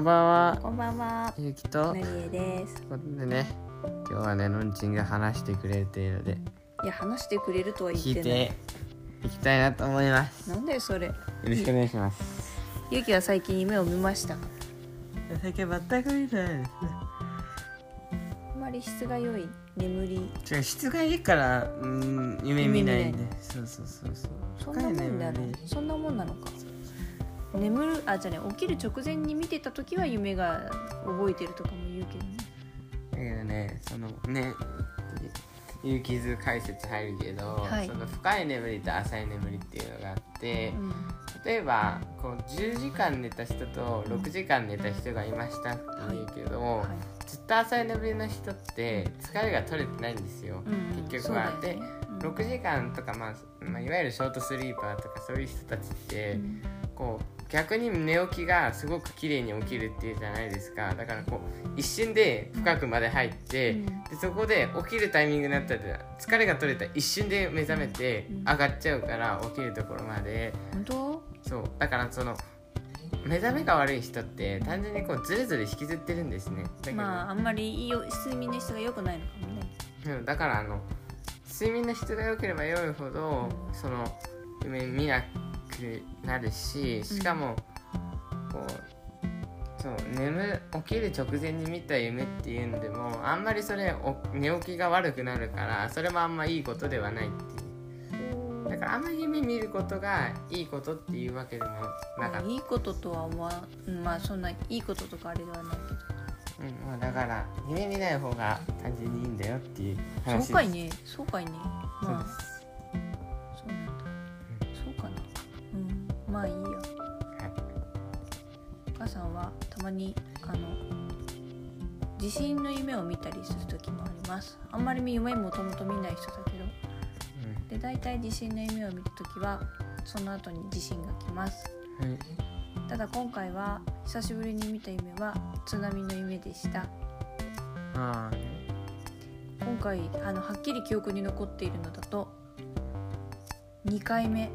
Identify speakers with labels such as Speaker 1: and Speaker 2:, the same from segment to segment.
Speaker 1: んばんは
Speaker 2: こんばんは。
Speaker 1: ゆうきととい
Speaker 2: なりえです。
Speaker 1: うことでね今日はねのんちんが話してくれているので
Speaker 2: いや、話してくれるとは言
Speaker 1: 聞い
Speaker 2: ってない。
Speaker 1: ていきたいなと思いますよ
Speaker 2: なんだよ、それ？
Speaker 1: ろしくお願いします
Speaker 2: ゆうきは最近夢を見ましたか？
Speaker 1: 最近全く見てないですね
Speaker 2: あまり質が良い眠り。
Speaker 1: 違う質がいいからうん夢見ないんでそうそうそうそう
Speaker 2: そんなもんだ
Speaker 1: 深い
Speaker 2: よ
Speaker 1: 眠り
Speaker 2: そんなもんなのか。眠る、あ、じゃあね、起きる直前に見てた時は夢が覚えてるとかも言うけどね。
Speaker 1: だけどねそのね有機図解説入るけど、
Speaker 2: はい。
Speaker 1: その深い眠りと浅い眠りっていうのがあって、
Speaker 2: うん。
Speaker 1: 例えばこう10時間寝た人と6時間寝た人がいましたって言うけど、
Speaker 2: はい。
Speaker 1: ずっと浅い眠りの人って疲れが取れてないんですよ、
Speaker 2: うん。
Speaker 1: 結局は、で
Speaker 2: そうん。
Speaker 1: 6時間とか、まあ、まあいわゆるショートスリーパーとかそういう人たちって、
Speaker 2: うん。
Speaker 1: こう逆に寝起きがすごく綺麗に起きるっていうじゃないですか。だからこう一瞬で深くまで入って、
Speaker 2: うん。
Speaker 1: でそこで起きるタイミングになったら疲れが取れたら一瞬で目覚めて
Speaker 2: うん。
Speaker 1: 上がっちゃうから起きるところまで。
Speaker 2: 本当？
Speaker 1: そう。だからその目覚めが悪い人って単純にこうずるずる引きずってるんですね。
Speaker 2: まあ、あんまりいいよ睡眠の質が良くないのかもね。
Speaker 1: うん。だからあの睡眠の質が良ければ良いほど、その夢見なくなるししかも、こうそう眠起きる直前に見た夢っていうのでもあんまりそれお寝起きが悪くなるからそれもあんまいいことではないっていう。だからあんまり夢見ることがいいことっていうわけでもなかった、
Speaker 2: いいこととは思わうんまあそんないいこととかあれではない
Speaker 1: うんまあ、だから夢見ない方が単純にいいんだよっていう
Speaker 2: け
Speaker 1: 話。です
Speaker 2: どそうかいね。そうかいね。まあたまにあの地震の夢を見たりする時もあります。あんまり夢もともと見ない人だけど。で大体地震の夢を見た時はその後に地震が来ます。
Speaker 1: うんはい。
Speaker 2: ただ今回は久しぶりに見た夢は津波の夢でした。今回あのはっきり記憶に残っているのだと2回目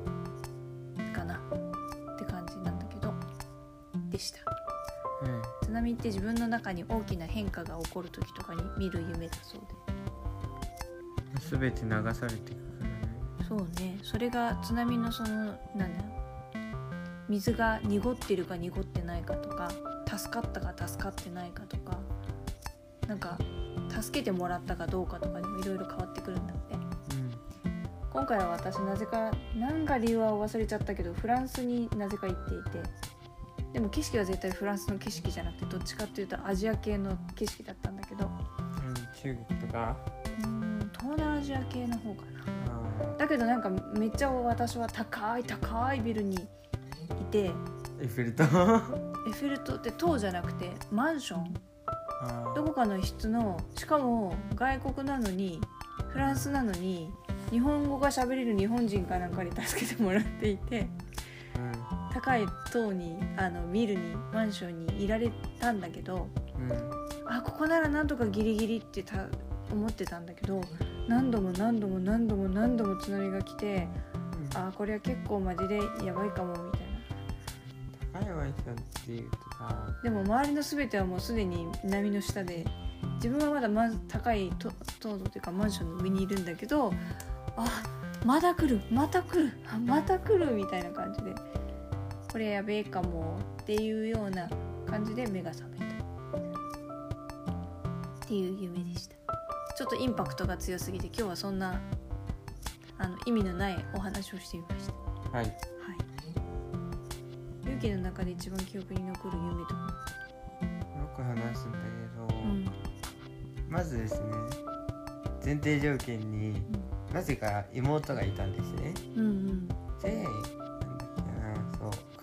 Speaker 2: 津波って自分の中に大きな変化が起こる時とかに見る夢だそう
Speaker 1: 全て流されていくからね。
Speaker 2: でそうね。それが津波のそのなんだ水が濁ってるか濁ってないかとか助かったか助かってないかとかなんか助けてもらったかどうかとかにもいろいろ変わってくるんだって。今回は私なぜか何か理由は忘れちゃったけどフランスになぜか行っていてでも景色は絶対フランスの景色じゃなくてどっちかっていうとアジア系の景色だったんだけど。
Speaker 1: うん、うん、中国とか？
Speaker 2: うーん東南アジア系の方かな。
Speaker 1: あ
Speaker 2: だけどなんかめっちゃ私は高い高いビルにいて。
Speaker 1: ーエッフェル塔
Speaker 2: エッフェル塔って塔じゃなくてマンション。
Speaker 1: あ
Speaker 2: どこかの室のしかも外国なのにフランスなのに日本語が喋れる日本人かなんかに助けてもらっていて高い塔にあのビルにマンションにいられたんだけど
Speaker 1: うんうん
Speaker 2: あここならなんとかギリギリってた思ってたんだけど何度も何度も何度も何度も津波が来てあこれは結構マジでやばいかもみたいな。
Speaker 1: 高いっていうとさ
Speaker 2: でも周りの全てはもうすでに波の下で自分はまだまず高いと塔というかマンションの上にいるんだけどあまだ来るまた来るあまた来るみたいな感じでこれやべえかもっていうような感じで目が覚めたっていう夢でした。ちょっとインパクトが強すぎて今日はそんなあの意味のないお話をしてみました。
Speaker 1: はい。
Speaker 2: はい。勇気の中で一番記憶に残る夢と。か
Speaker 1: よく話すんだけど、
Speaker 2: うん。
Speaker 1: まずですね前提条件になぜか妹がいたんですね。
Speaker 2: うんうん。
Speaker 1: で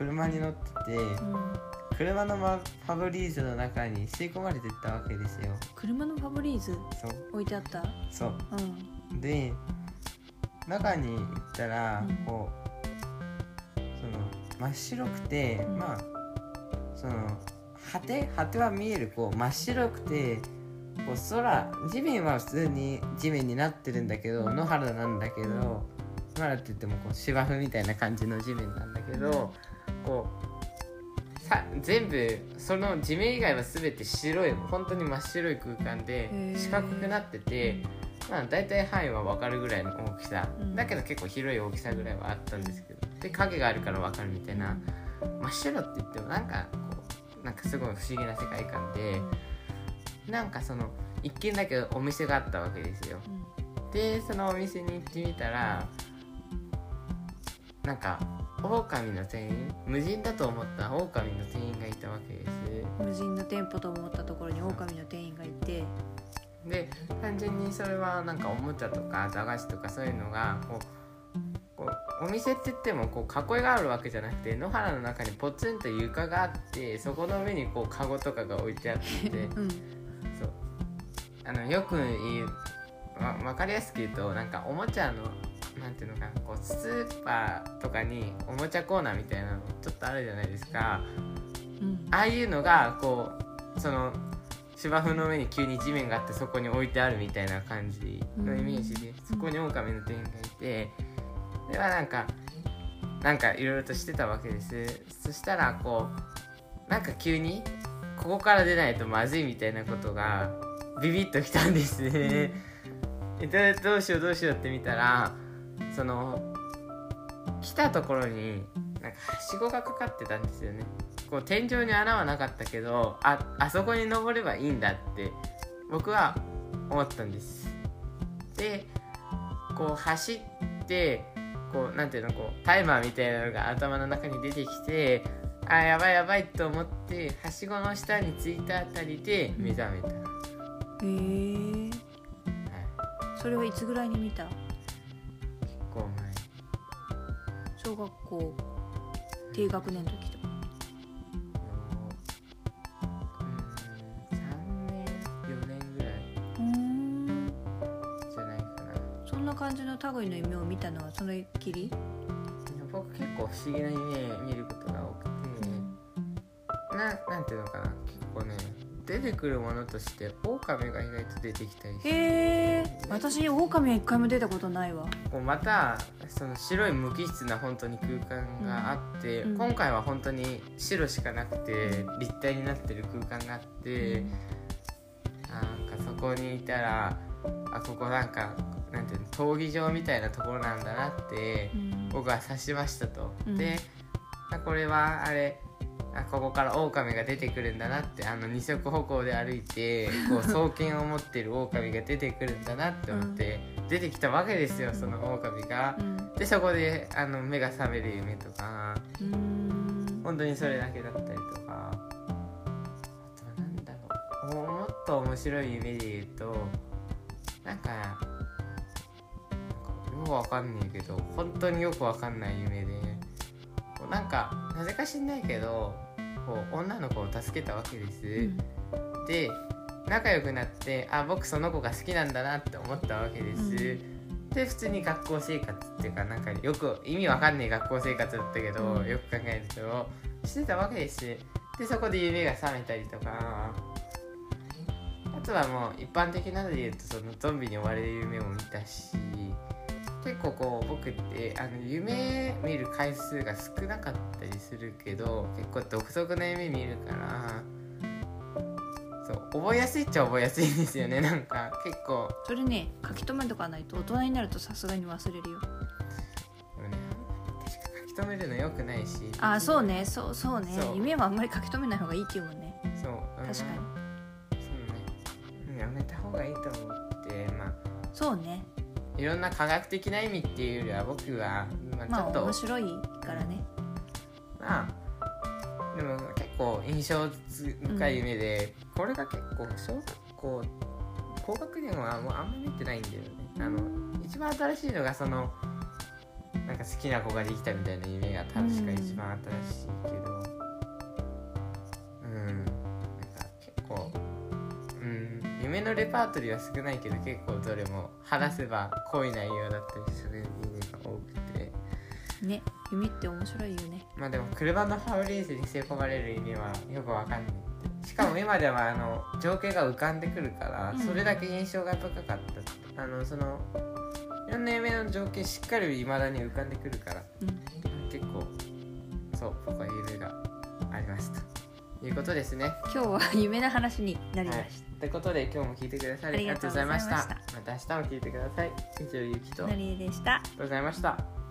Speaker 1: 車に乗ってて
Speaker 2: うん。
Speaker 1: 車のマファブリーズの中に吸い込まれてったわけですよ。
Speaker 2: 車のファブリーズ？
Speaker 1: そう。
Speaker 2: 置いてあった？
Speaker 1: そう。
Speaker 2: うん。
Speaker 1: で中に行ったら
Speaker 2: うん。
Speaker 1: こうその真っ白くて、
Speaker 2: うん。
Speaker 1: まあその果て果ては見えるこう真っ白くてこう空地面は普通に地面になってるんだけど野原なんだけど野原って言ってもこう芝生みたいな感じの地面なんだけどこうさ全部その地面以外は全て白い本当に真っ白い空間で四角くなってて、まあ、大体範囲は分かるぐらいの大きさ、
Speaker 2: うん。
Speaker 1: だけど結構広い大きさぐらいはあったんですけどで影があるから分かるみたいな、真っ白って言ってもなんかこうなんかすごい不思議な世界観でなんかその一軒だけお店があったわけですよ。でそのお店に行ってみたらなんか狼の店員？無人だと思った？狼の店員がいたわけです。
Speaker 2: 無人の店舗と思ったところに狼の店員がいて。
Speaker 1: で単純にそれはなんかおもちゃとか駄菓子とかそういうのがこうこうお店って言ってもこう囲いがあるわけじゃなくて野原の中にポツンと床があってそこの上にこうカゴとかが置いてあって。
Speaker 2: うん。
Speaker 1: そう。あのよく言うわ分かりやすく言うとなんかおもちゃのなんていうのかなこうスーパーとかにおもちゃコーナーみたいなのちょっとあるじゃないですか。
Speaker 2: うん。
Speaker 1: ああいうのがこうその芝生の上に急に地面があってそこに置いてあるみたいな感じのイメージで、そこに狼の店員がいてではなんかなんかいろいろとしてたわけです。そしたらこうなんか急にここから出ないとまずいみたいなことがビビッときたんですね、でどうしようどうしようって見たらその来たところになんかはしごがかかってたんですよね。こう天井に穴はなかったけどああそこに登ればいいんだって僕は思ったんです。でこう走ってこうなんていうのこうタイマーみたいなのが頭の中に出てきてあやばいやばいと思ってはしごの下に着いたあたりで目覚めた、はい、
Speaker 2: へえそれはいつぐらいに見た？小学校低学年の時とか。
Speaker 1: うん3年4年ぐらい。
Speaker 2: うん。
Speaker 1: じゃないかな。
Speaker 2: そんな感じの類の夢を見たのはそれっきり、
Speaker 1: 僕結構不思議な夢見ることが多くて、ななんていうのかな結構ね出てくるものとして狼が意外と出てきたりして
Speaker 2: へえ私狼は一回も出たことないわ。
Speaker 1: こうまたその白い無機質な本当に空間があって、
Speaker 2: うん。
Speaker 1: 今回は本当に白しかなくて立体になってる空間があって、なんかそこにいたらあここなんかなんていうの闘技場みたいなところなんだなって
Speaker 2: うん。
Speaker 1: 僕は察しましたと。
Speaker 2: うん。
Speaker 1: であこれはあれあここから狼が出てくるんだなってあの二足歩行で歩いてこう 双剣を持ってる狼が出てくるんだなって思って、出てきたわけですよその狼が。
Speaker 2: うん。
Speaker 1: でそこであの目が覚める夢とか。
Speaker 2: うん。
Speaker 1: 本当にそれだけだったりとか。あとはなんだろう。もっと面白い夢で言うとなんかなんかよくわかんないけど本当によくわかんない夢で。なんかなぜか知んないけどこう女の子を助けたわけです、で仲良くなってあ僕その子が好きなんだなって思ったわけです、
Speaker 2: うん。
Speaker 1: で普通に学校生活っていうかなんかよく意味わかんない学校生活だったけど、
Speaker 2: うん。
Speaker 1: よく考えるとしてたわけです。でそこで夢が覚めたりとか。あとはもう一般的なので言うとそのゾンビに追われる夢も見たし結構こう僕ってあの夢見る回数が少なかったりするけど結構独特な夢見るからそう覚えやすいっちゃ覚えやすいんですよね。なんか結構。
Speaker 2: それね書き留めとかないと大人になるとさすがに忘れるよ。
Speaker 1: でもね。確か書き留めるのよくないし
Speaker 2: あそうね。そうそうね。夢はあんまり書き留めない方がいいっていう。もん。ね
Speaker 1: そう
Speaker 2: 確かに。
Speaker 1: そうね。やめた方がいいと思ってまあ。
Speaker 2: そうね
Speaker 1: いろんな科学的な意味っていうよりは僕は、まあ、ち
Speaker 2: まあ
Speaker 1: ょっと、
Speaker 2: 面白いからね。
Speaker 1: まあでも結構印象深い夢で、これが結構小学校高学年はもうあんま見てないんだよね。あの一番新しいのがそのなんか好きな子ができたみたいな夢が確か一番新しいけど夢のレパートリーは少ないけど結構どれも話せば濃い内容だったりする夢が多くて。
Speaker 2: ね夢って面白いよね。
Speaker 1: まあでも車のファブレースに吸い込まれる意味はよくわかんない。しかも今ではあの情景が浮かんでくるから
Speaker 2: うん。
Speaker 1: それだけ印象が高かった。あのそのいろんな夢の情景しっかり未だに浮かんでくるから
Speaker 2: うん。
Speaker 1: 結構そう僕は夢がありますということですね。
Speaker 2: 今日は夢の話になりま
Speaker 1: はい。
Speaker 2: し、
Speaker 1: ということで今日も聞いてくださりありがとうございました。また。明日も聞いてください。以上ゆきと。
Speaker 2: た。
Speaker 1: あ
Speaker 2: りえでした。
Speaker 1: がとうございました